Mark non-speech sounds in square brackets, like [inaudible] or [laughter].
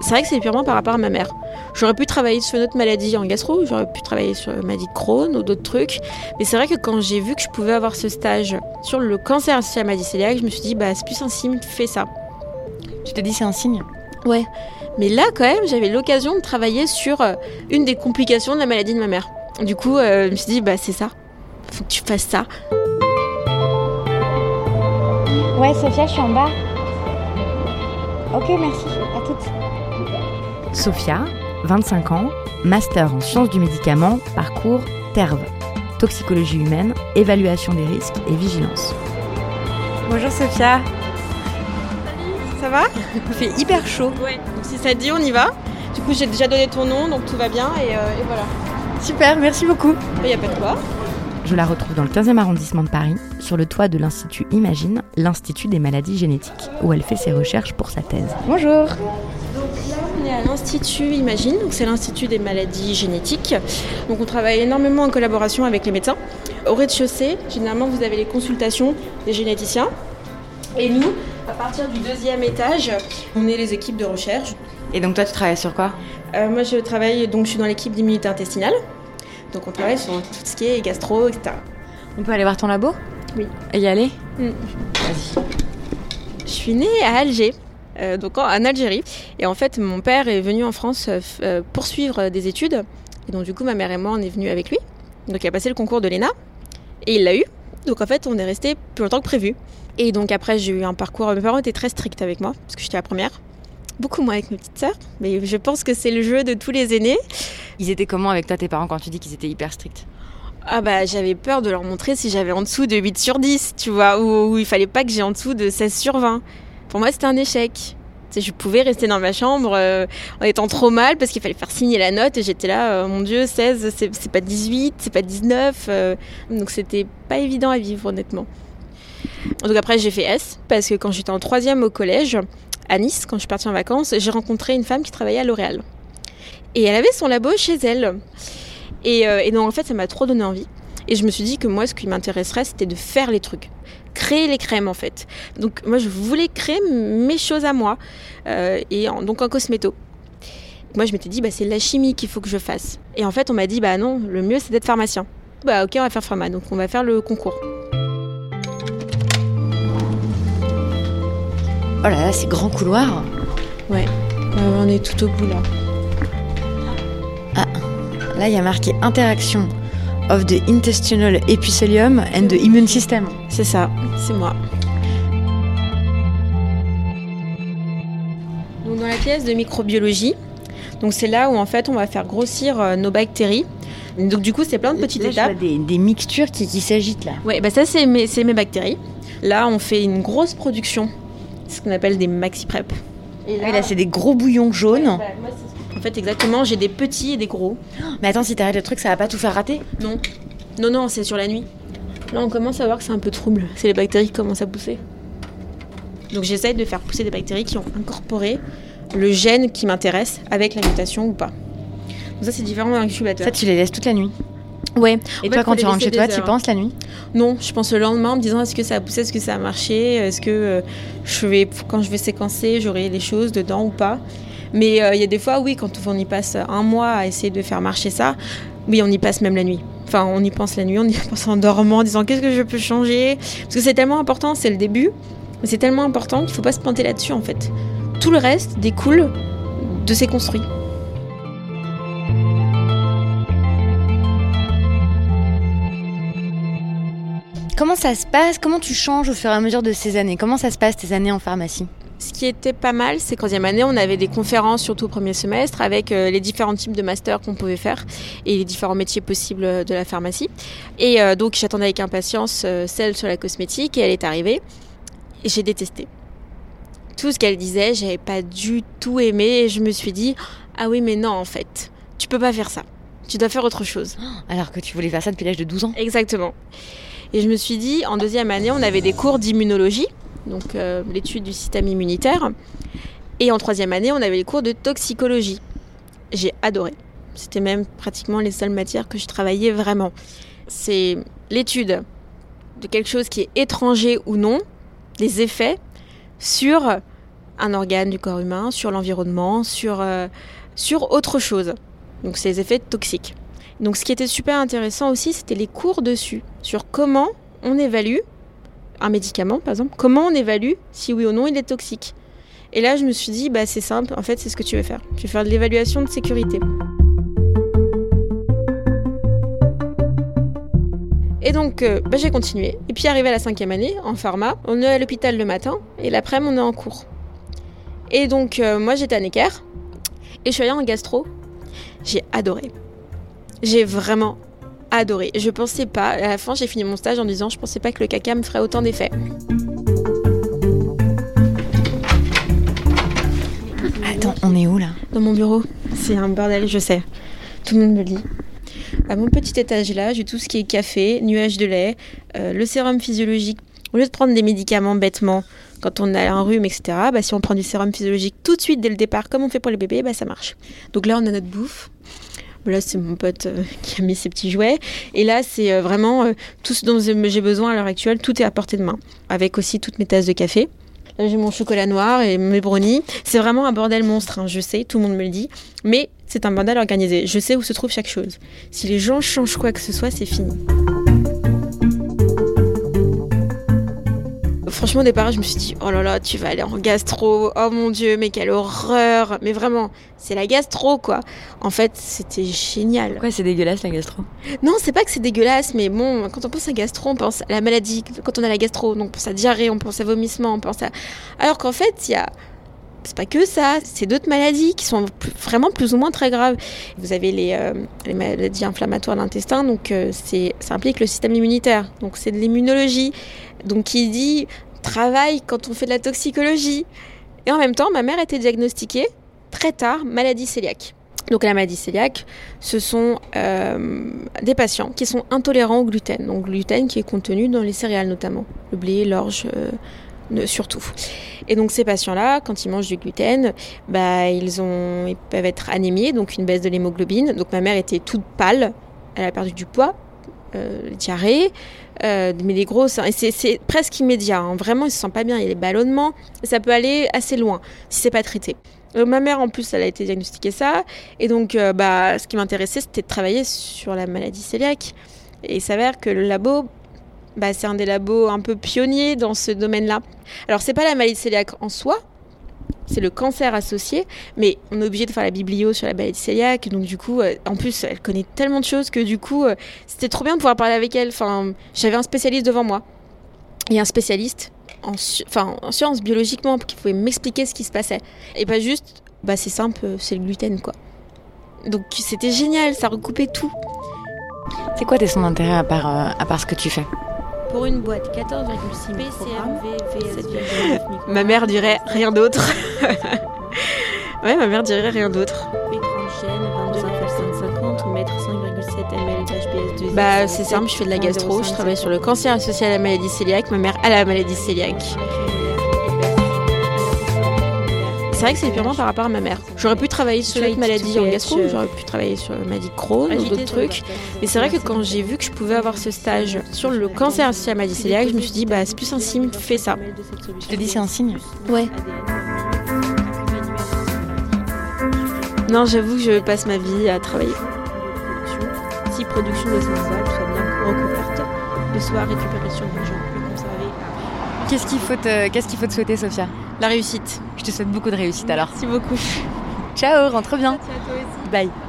c'est vrai que c'est purement par rapport à ma mère. J'aurais pu travailler sur une autre maladie en gastro, j'aurais pu travailler sur la maladie de Crohn ou d'autres trucs. Mais c'est vrai que quand j'ai vu que je pouvais avoir ce stage sur le cancer associé à la maladie cœliaque, je me suis dit, bah, c'est plus un signe, fais ça. Tu t'es dit, c'est un signe? Ouais. Mais là, quand même, j'avais l'occasion de travailler sur euh, une des complications de la maladie de ma mère. Du coup, euh, je me suis dit, bah, c'est ça. Faut que tu fasses ça. Ouais, Sophia, je suis en bas. Ok, merci. Sophia, 25 ans, master en sciences du médicament, parcours TERV, toxicologie humaine, évaluation des risques et vigilance. Bonjour Sophia. Ça va? Il fait hyper chaud. Ouais. Donc si ça te dit, on y va. Du coup, j'ai déjà donné ton nom, donc tout va bien et, euh, et voilà. Super, merci beaucoup. Il n'y a pas de quoi. Je la retrouve dans le 15e arrondissement de Paris, sur le toit de l'Institut Imagine, l'Institut des maladies génétiques, où elle fait ses recherches pour sa thèse. Bonjour. À l'Institut Imagine, donc c'est l'Institut des maladies génétiques. Donc on travaille énormément en collaboration avec les médecins. Au rez-de-chaussée, généralement vous avez les consultations des généticiens. Et nous, à partir du deuxième étage, on est les équipes de recherche. Et donc toi, tu travailles sur quoi? Euh, moi je travaille, donc je suis dans l'équipe d'immunité intestinale. Donc on travaille sur tout ce qui est gastro, etc. On peut aller voir ton labo? Oui. Et y aller? Mm. Vas-y. Je suis née à Alger, euh, donc en, en Algérie. Et en fait, mon père est venu en France euh, euh, poursuivre des études. Et donc, du coup, ma mère et moi, on est venus avec lui. Donc, il a passé le concours de l'ENA. Et il l'a eu. Donc, en fait, on est resté plus longtemps que prévu. Et donc, après, j'ai eu un parcours. Mes parents étaient très stricts avec moi, parce que j'étais la première. Beaucoup moins avec mes petites sœurs. Mais je pense que c'est le jeu de tous les aînés. Ils étaient comment avec toi, tes parents, quand tu dis qu'ils étaient hyper stricts? Ah bah j'avais peur de leur montrer si j'avais en dessous de 8 sur 10, tu vois, ou, ou il fallait pas que j'ai en dessous de 16 sur 20. Pour moi c'était un échec. Je pouvais rester dans ma chambre euh, en étant trop mal parce qu'il fallait faire signer la note et j'étais là, euh, mon dieu, 16, c'est pas 18, c'est pas 19. euh, donc c'était pas évident à vivre honnêtement. Donc après j'ai fait S parce que quand j'étais en troisième au collège, à Nice, quand je suis partie en vacances, j'ai rencontré une femme qui travaillait à L'Oréal. Et elle avait son labo chez elle. Et, euh, et donc en fait ça m'a trop donné envie. Et je me suis dit que moi ce qui m'intéresserait c'était de faire les trucs. Créer les crèmes en fait. Donc moi je voulais créer mes choses à moi. Euh, et en- donc en cosméto. Moi je m'étais dit bah c'est la chimie qu'il faut que je fasse. Et en fait on m'a dit bah non, le mieux c'est d'être pharmacien. Bah ok on va faire pharma, donc on va faire le concours. Oh là là, ces grands couloirs. Ouais, Euh, on est tout au bout là. Là, il y a marqué interaction of the intestinal epithelium and the immune system. C'est ça, c'est moi. Donc dans la pièce de microbiologie, donc c'est là où en fait on va faire grossir euh, nos bactéries. Donc du coup c'est plein de petites Là, je vois étapes. des, des mixtures qui, qui s'agitent là. Ouais, bah ça c'est mes, c'est mes bactéries. Là on fait une grosse production, ce qu'on appelle des maxi prep. Et Ah oui, là, c'est des gros bouillons jaunes. bah, moi, c'est- en fait exactement, j'ai des petits et des gros. Mais attends, si t'arrêtes le truc, ça va pas tout faire rater Non, non, non, c'est sur la nuit. Là, on commence à voir que c'est un peu trouble. C'est les bactéries qui commencent à pousser. Donc, j'essaye de faire pousser des bactéries qui ont incorporé le gène qui m'intéresse avec la mutation ou pas. Donc, ça, c'est différent d'un incubateur. Ça, tu les laisses toute la nuit. Ouais. Et En toi, quand tu rentres chez toi, tu penses la nuit Non, je pense le lendemain en me disant est-ce que ça a poussé, est-ce que ça a marché, est-ce que euh, je vais, quand je vais séquencer, j'aurai les choses dedans ou pas. Mais euh, il y a des fois, oui, quand on y passe un mois à essayer de faire marcher ça, oui, on y passe même la nuit. Enfin, on y pense la nuit, on y [laughs] pense en dormant, en disant qu'est-ce que je peux changer? Parce que c'est tellement important, c'est le début, mais c'est tellement important qu'il ne faut pas se planter là-dessus en fait. Tout le reste découle de ces construits. Comment ça se passe? Comment tu changes au fur et à mesure de ces années? Comment ça se passe tes années en pharmacie? Ce qui était pas mal, c'est qu'en deuxième année, on avait des conférences, surtout au premier semestre, avec euh, les différents types de masters qu'on pouvait faire et les différents métiers possibles euh, de la pharmacie. Et euh, donc, j'attendais avec impatience celle sur la cosmétique et elle est arrivée. Et j'ai détesté. Tout ce qu'elle disait, j'avais pas du tout aimé et je me suis dit, ah oui, mais non, en fait, tu peux pas faire ça. Tu dois faire autre chose. Alors que tu voulais faire ça depuis l'âge de 12 ans. Exactement. Et je me suis dit, en deuxième année, on avait des cours d'immunologie, donc euh, l'étude du système immunitaire. Et en troisième année, on avait les cours de toxicologie. J'ai adoré. C'était même pratiquement les seules matières que je travaillais vraiment. C'est l'étude de quelque chose qui est étranger ou non, des effets sur un organe du corps humain, sur l'environnement, sur, euh, sur autre chose. Donc les effets toxiques. Donc ce qui était super intéressant aussi, c'était les cours dessus, sur comment on évalue un médicament, par exemple, comment on évalue si oui ou non il est toxique? Et là, je me suis dit, bah, c'est simple, en fait, c'est ce que tu veux faire. Tu veux faire de l'évaluation de sécurité. Et donc, euh, bah, j'ai continué. Et puis, arrivé à la cinquième année, en pharma, on est à l'hôpital le matin, et l'après-midi, on est en cours. Et donc, euh, moi, j'étais à Necker, et je suis allée en gastro. J'ai adoré. J'ai vraiment adoré. Je pensais pas, à la fin, j'ai fini mon stage en disant, je pensais pas que le caca me ferait autant d'effets. Attends, on est où là? Dans mon bureau. C'est un bordel, je sais. Tout le monde me le dit. À mon petit étage là, j'ai tout ce qui est café, nuage de lait, euh, le sérum physiologique. Au lieu de prendre des médicaments bêtement, quand on a un rhume, etc., bah, si on prend du sérum physiologique tout de suite dès le départ, comme on fait pour les bébés, bah, ça marche. Donc là, on a notre bouffe. Là, c'est mon pote euh, [laughs] qui a mis ses petits jouets. Et là, c'est euh, vraiment euh, tout ce dont j'ai besoin à l'heure actuelle. Tout est à portée de main. Avec aussi toutes mes tasses de café. Là, j'ai mon chocolat noir et mes brownies. C'est vraiment un bordel monstre, hein, je sais, tout le monde me le dit. Mais c'est un bordel organisé. Je sais où se trouve chaque chose. Si les gens changent quoi que ce soit, c'est fini. Franchement, au départ, je me suis dit, oh là là, tu vas aller en gastro, oh mon dieu, mais quelle horreur. Mais vraiment, c'est la gastro, quoi. En fait, c'était génial. Pourquoi c'est dégueulasse la gastro? Non, c'est pas que c'est dégueulasse, mais bon, quand on pense à gastro, on pense à la maladie. Quand on a la gastro, donc on pense à diarrhée, on pense à vomissement, on pense à. Alors qu'en fait, il y a c'est pas que ça, c'est d'autres maladies qui sont vraiment plus ou moins très graves. Vous avez les, euh, les maladies inflammatoires de l'intestin, donc euh, ça implique le système immunitaire, donc c'est de l'immunologie. Donc qui dit travail quand on fait de la toxicologie. Et en même temps, ma mère été diagnostiquée très tard maladie cœliaque. Donc la maladie cœliaque, ce sont euh, des patients qui sont intolérants au gluten. Donc gluten qui est contenu dans les céréales notamment, le blé, l'orge, euh, surtout. Et donc ces patients-là, quand ils mangent du gluten, bah, ils, ont, ils peuvent être anémiés, donc une baisse de l'hémoglobine. Donc ma mère était toute pâle, elle a perdu du poids, euh, diarrhée, euh, mais des grosses. Et c'est presque immédiat. Hein. Vraiment, ils se sentent pas bien. Il y a des ballonnements. ça peut aller assez loin si c'est pas traité. Euh, ma mère, en plus, elle a été diagnostiquée ça. Et donc, euh, bah, ce qui m'intéressait, c'était de travailler sur la maladie cœliaque. Et il s'avère que le labo, bah, c'est un des labos un peu pionniers dans ce domaine-là. Alors, c'est pas la maladie cœliaque en soi, c'est le cancer associé, mais on est obligé de faire la biblio sur la maladie cœliaque, donc du coup, euh, en plus, elle connaît tellement de choses que du coup, euh, c'était trop bien de pouvoir parler avec elle. Enfin, j'avais un spécialiste devant moi et un spécialiste en, enfin, en sciences biologiquement qui pouvait m'expliquer ce qui se passait. Et pas juste, bah c'est simple, c'est le gluten quoi. Donc c'était génial, ça recoupait tout. C'est quoi tes son d'intérêt à part, euh, à part ce que tu fais? Pour une boîte 14,6 PCMV Ma mère dirait rien d'autre. [laughs] ouais, ma mère dirait rien d'autre. Bah, c'est simple, je fais de la gastro, je travaille sur le cancer associé à la maladie cœliaque. Ma mère a la maladie cœliaque. C'est vrai que c'est purement par rapport à ma mère. J'aurais pu travailler sur cette maladie en gastro, j'aurais pu travailler sur la maladie Crohn ou d'autres trucs. Mais c'est vrai que quand j'ai vu que je pouvais avoir ce stage sur le cancer associé à la maladie cœliaque, je me suis dit, bah, c'est plus un signe, fais ça. Tu te dis, c'est un signe Ouais. Non, j'avoue que je passe ma vie à travailler. Si production de soit bien recouverte, le soir récupération d'argent, conserver. Qu'est-ce qu'il faut, te, qu'est-ce qu'il faut te souhaiter, Sophia? La réussite. Je te souhaite beaucoup de réussite alors. Merci beaucoup. Ciao, rentre bien. Merci à toi aussi. Bye.